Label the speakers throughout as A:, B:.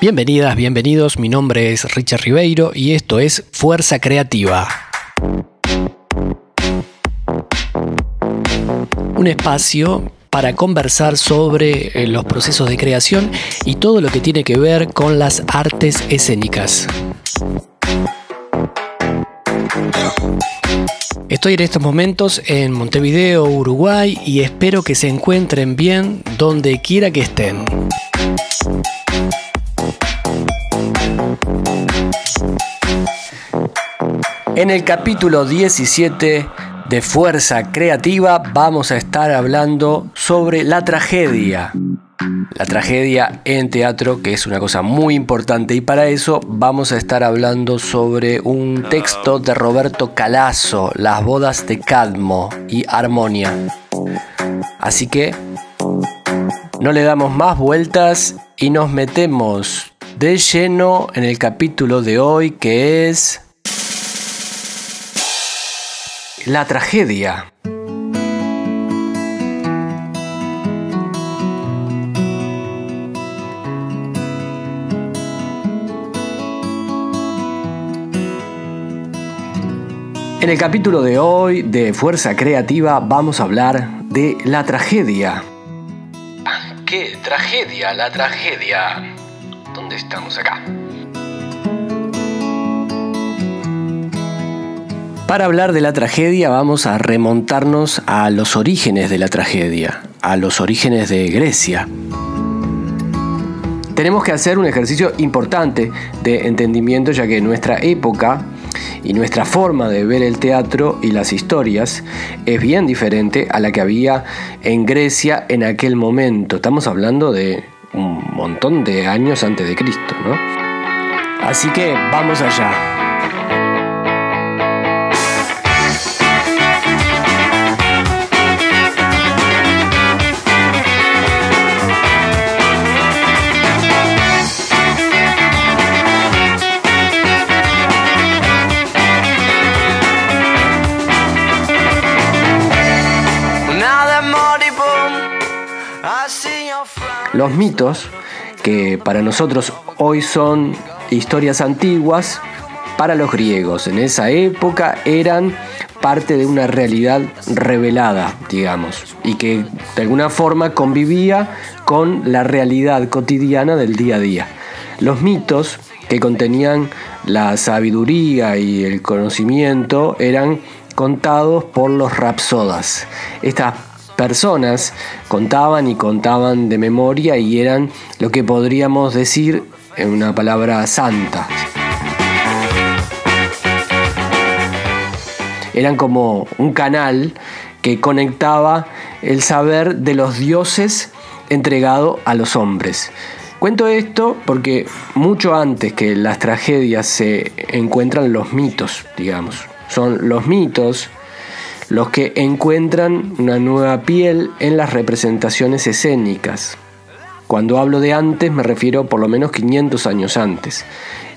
A: Bienvenidas, bienvenidos, mi nombre es Richard Ribeiro y esto es Fuerza Creativa. Un espacio para conversar sobre eh, los procesos de creación y todo lo que tiene que ver con las artes escénicas. Estoy en estos momentos en Montevideo, Uruguay y espero que se encuentren bien donde quiera que estén. En el capítulo 17 de Fuerza Creativa vamos a estar hablando sobre la tragedia. La tragedia en teatro, que es una cosa muy importante, y para eso vamos a estar hablando sobre un texto de Roberto Calazo, Las bodas de Cadmo y Armonia. Así que no le damos más vueltas y nos metemos de lleno en el capítulo de hoy que es la tragedia. En el capítulo de hoy de Fuerza Creativa vamos a hablar de la tragedia. ¿Qué tragedia? La tragedia. ¿Dónde estamos acá? Para hablar de la tragedia vamos a remontarnos a los orígenes de la tragedia, a los orígenes de Grecia. Tenemos que hacer un ejercicio importante de entendimiento ya que nuestra época y nuestra forma de ver el teatro y las historias es bien diferente a la que había en Grecia en aquel momento. Estamos hablando de un montón de años antes de Cristo, ¿no? Así que vamos allá. Los mitos, que para nosotros hoy son historias antiguas, para los griegos en esa época eran parte de una realidad revelada, digamos, y que de alguna forma convivía con la realidad cotidiana del día a día. Los mitos que contenían la sabiduría y el conocimiento eran contados por los rapsodas. Estas personas contaban y contaban de memoria y eran lo que podríamos decir en una palabra santa. Eran como un canal que conectaba el saber de los dioses entregado a los hombres. Cuento esto porque mucho antes que las tragedias se encuentran los mitos, digamos. Son los mitos los que encuentran una nueva piel en las representaciones escénicas. Cuando hablo de antes me refiero por lo menos 500 años antes.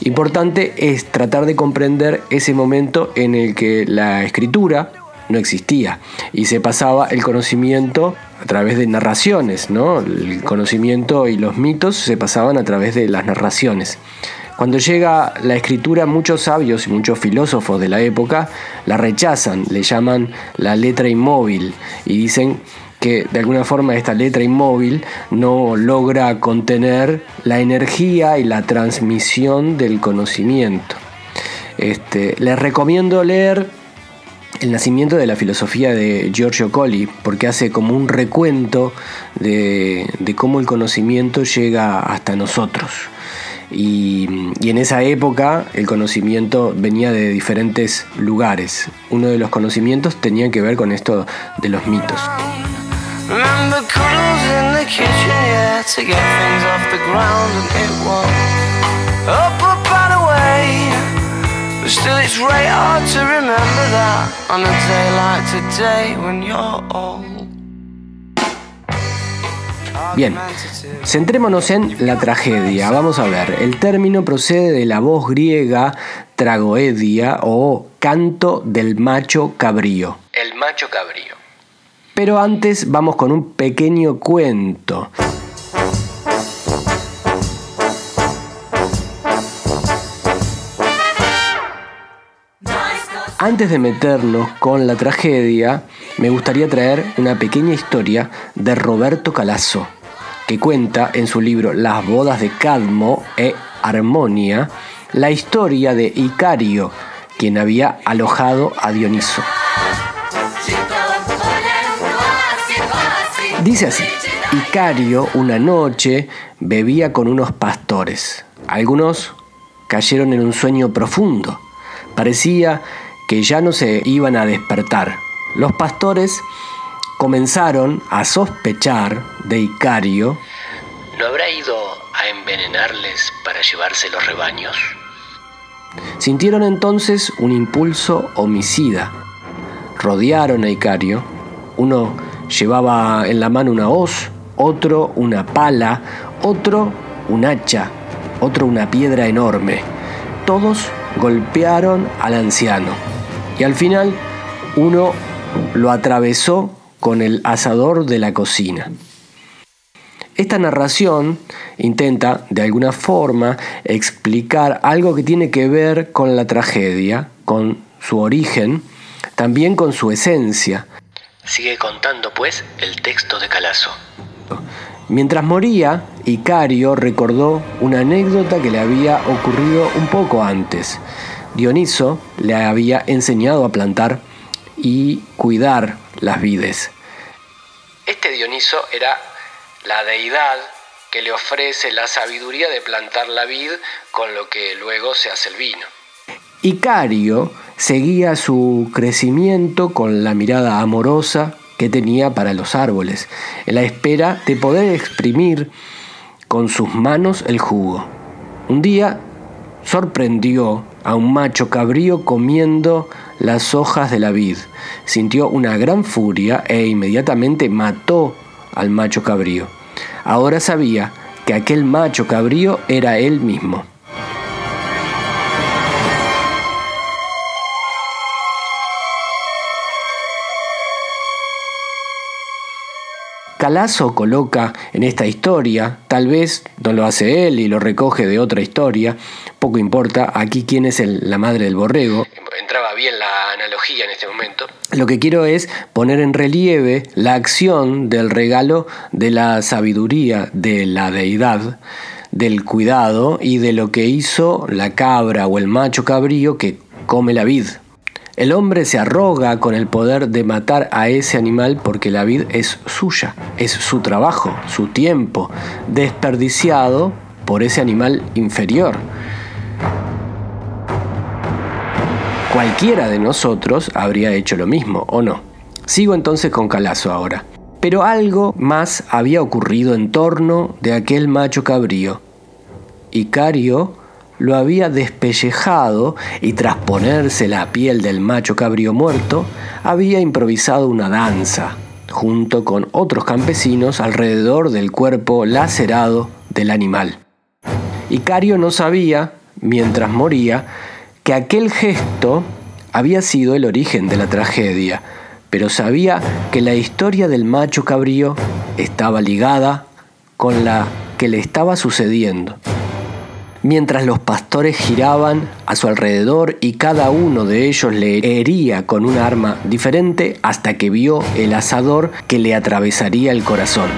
A: Importante es tratar de comprender ese momento en el que la escritura no existía y se pasaba el conocimiento a través de narraciones, ¿no? El conocimiento y los mitos se pasaban a través de las narraciones. Cuando llega la escritura, muchos sabios y muchos filósofos de la época la rechazan, le llaman la letra inmóvil y dicen que de alguna forma esta letra inmóvil no logra contener la energía y la transmisión del conocimiento. Este, les recomiendo leer El nacimiento de la filosofía de Giorgio Colli, porque hace como un recuento de cómo el conocimiento llega hasta nosotros. Y, en esa época el conocimiento venía de diferentes lugares. Uno de los conocimientos tenía que ver con esto de los mitos. Bien, centrémonos en la tragedia. Vamos a ver, el término procede de la voz griega tragoedia o canto del macho cabrío.
B: El macho cabrío.
A: Pero antes vamos con un pequeño cuento. Antes de meternos con la tragedia, me gustaría traer una pequeña historia de Roberto Calazo que cuenta en su libro Las bodas de Cadmo e Armonia la historia de Icario, quien había alojado a Dioniso. Dice así, Icario una noche bebía con unos pastores. Algunos cayeron en un sueño profundo. Parecía que ya no se iban a despertar. Los pastores comenzaron a sospechar de Icario.
B: ¿No habrá ido a envenenarles para llevarse los rebaños?
A: Sintieron entonces un impulso homicida. Rodearon a Icario. Uno llevaba en la mano una hoz, otro una pala, otro un hacha, otro una piedra enorme. Todos golpearon al anciano y al final uno lo atravesó con el asador de la cocina. Esta narración intenta, de alguna forma, explicar algo que tiene que ver con la tragedia, con su origen, también con su esencia.
B: Sigue contando, pues, el texto de Calazo.
A: Mientras moría, Icario recordó una anécdota que le había ocurrido un poco antes. Dioniso le había enseñado a plantar y cuidar las vides.
B: Este Dioniso era la deidad que le ofrece la sabiduría de plantar la vid con lo que luego se hace el vino.
A: Icario seguía su crecimiento con la mirada amorosa que tenía para los árboles, en la espera de poder exprimir con sus manos el jugo. Un día sorprendió a un macho cabrío comiendo las hojas de la vid. Sintió una gran furia e inmediatamente mató al macho cabrío. Ahora sabía que aquel macho cabrío era él mismo. Calazo coloca en esta historia, tal vez no lo hace él y lo recoge de otra historia, poco importa aquí quién es la madre del borrego.
B: Entraba bien la analogía en este momento.
A: Lo que quiero es poner en relieve la acción del regalo de la sabiduría de la deidad, del cuidado y de lo que hizo la cabra o el macho cabrío que come la vid. El hombre se arroga con el poder de matar a ese animal porque la vid es suya, es su trabajo, su tiempo, desperdiciado por ese animal inferior. Cualquiera de nosotros habría hecho lo mismo, ¿o no? Sigo entonces con Calazo ahora. Pero algo más había ocurrido en torno de aquel macho cabrío. Icario lo había despellejado y tras ponerse la piel del macho cabrío muerto, había improvisado una danza, junto con otros campesinos alrededor del cuerpo lacerado del animal. Icario no sabía, mientras moría, que aquel gesto había sido el origen de la tragedia, pero sabía que la historia del macho cabrío estaba ligada con la que le estaba sucediendo mientras los pastores giraban a su alrededor y cada uno de ellos le hería con un arma diferente hasta que vio el asador que le atravesaría el corazón.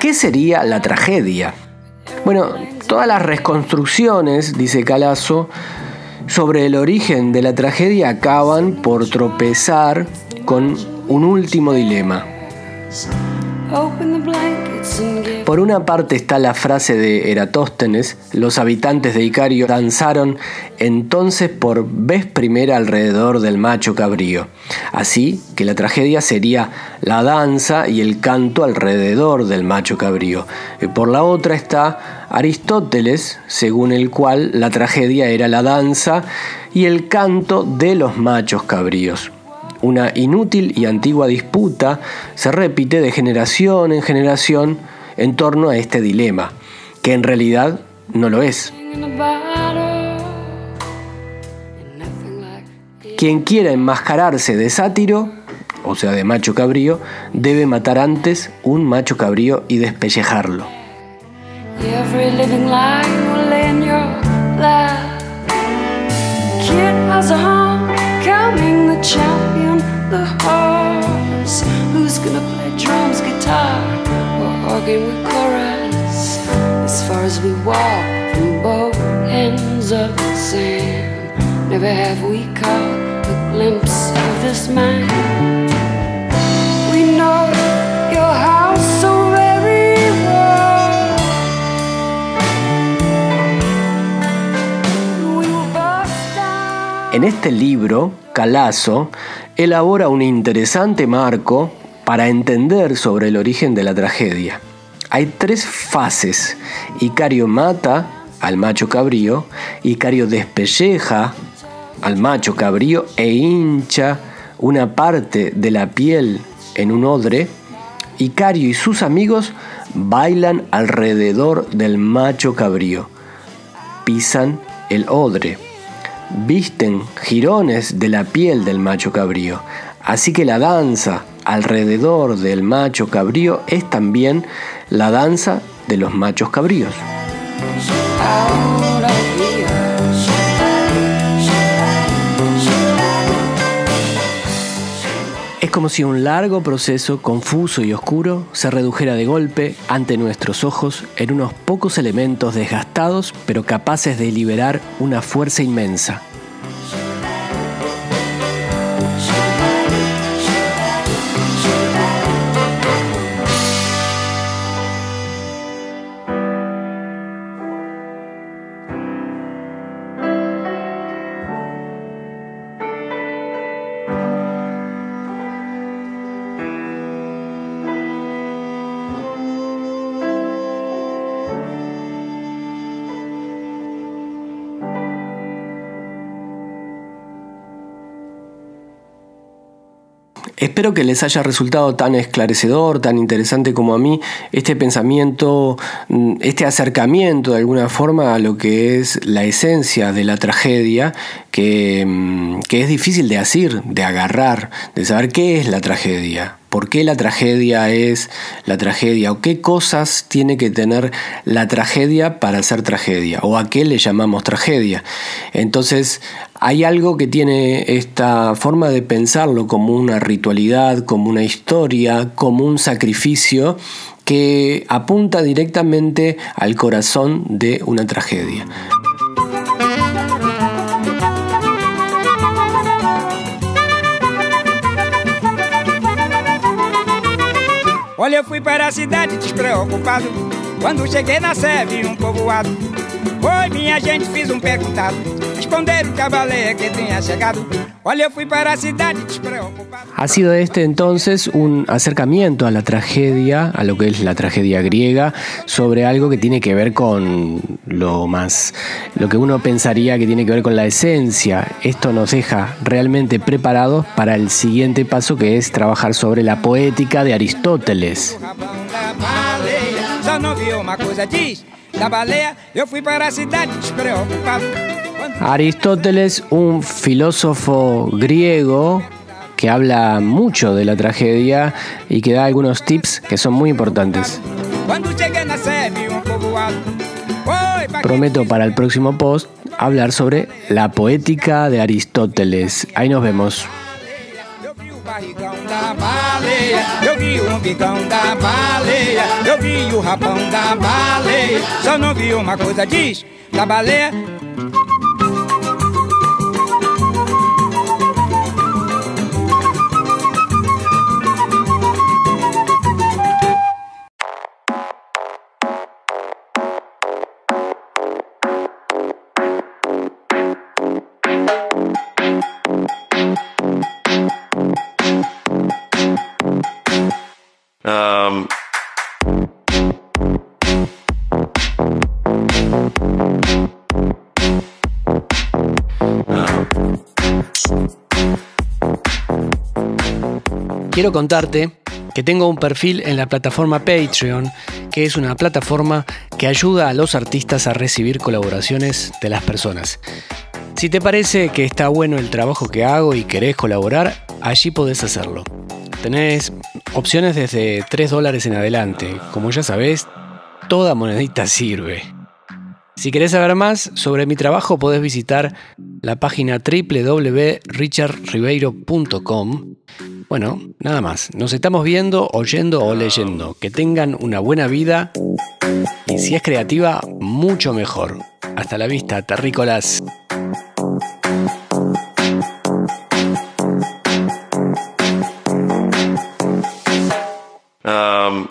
A: ¿Qué sería la tragedia? Bueno, todas las reconstrucciones, dice Calazo, sobre el origen de la tragedia acaban por tropezar con un último dilema. Por una parte está la frase de Eratóstenes, los habitantes de Icario danzaron entonces por vez primera alrededor del macho cabrío. Así que la tragedia sería la danza y el canto alrededor del macho cabrío. Y por la otra está Aristóteles, según el cual la tragedia era la danza y el canto de los machos cabríos. Una inútil y antigua disputa se repite de generación en generación en torno a este dilema, que en realidad no lo es. Quien quiera enmascararse de sátiro, o sea de macho cabrío, debe matar antes un macho cabrío y despellejarlo.
B: As far as we walk from both ends of the. Never have we glimpse this man.
A: En este libro, Calazo elabora un interesante marco para entender sobre el origen de la tragedia. Hay tres fases. Icario mata al macho cabrío, Icario despelleja al macho cabrío e hincha una parte de la piel en un odre. Icario y sus amigos bailan alrededor del macho cabrío, pisan el odre, visten jirones de la piel del macho cabrío. Así que la danza alrededor del macho cabrío es también la danza de los machos cabríos. Es como si un largo proceso confuso y oscuro se redujera de golpe ante nuestros ojos en unos pocos elementos desgastados pero capaces de liberar una fuerza inmensa. Espero que les haya resultado tan esclarecedor, tan interesante como a mí este pensamiento, mm, este acercamiento de alguna forma a lo que es la esencia de la tragedia, que, mm, que es difícil de decir, de agarrar, de saber qué es la tragedia por qué la tragedia es la tragedia o qué cosas tiene que tener la tragedia para ser tragedia o a qué le llamamos tragedia. Entonces hay algo que tiene esta forma de pensarlo como una ritualidad, como una historia, como un sacrificio que apunta directamente al corazón de una tragedia.
C: Olha, eu fui para a cidade despreocupado. Quando cheguei na Sé, vi um povoado. Oi, minha gente, fiz um perguntado. Que. Olha, fui para a cidade despreocupado.
A: Ha sido este entonces un acercamiento a la tragedia, a lo que es la tragedia griega, sobre algo que tiene que ver con lo más, lo que uno pensaría que tiene que ver con la esencia. Esto nos deja realmente preparados para el siguiente paso que es trabajar sobre la poética de Aristóteles. Aristóteles, un filósofo griego que habla mucho de la tragedia y que da algunos tips que son muy importantes. Prometo para el próximo post hablar sobre la poética de Aristóteles. Ahí nos vemos. eu vi o umbigão da baleia, eu vi o rabão da baleia, só não vi uma coisa diz, da baleia quiero contarte que tengo un perfil en la plataforma Patreon, que es una plataforma que ayuda a los artistas a recibir colaboraciones de las personas. Si te parece que está bueno el trabajo que hago y querés colaborar, allí podés hacerlo. Tenés opciones desde 3 dólares en adelante. Como ya sabés, toda monedita sirve. Si querés saber más sobre mi trabajo, podés visitar la página www.richardribeiro.com. Bueno, nada más. Nos estamos viendo, oyendo o leyendo. Que tengan una buena vida y si es creativa, mucho mejor. Hasta la vista, terrícolas. Um.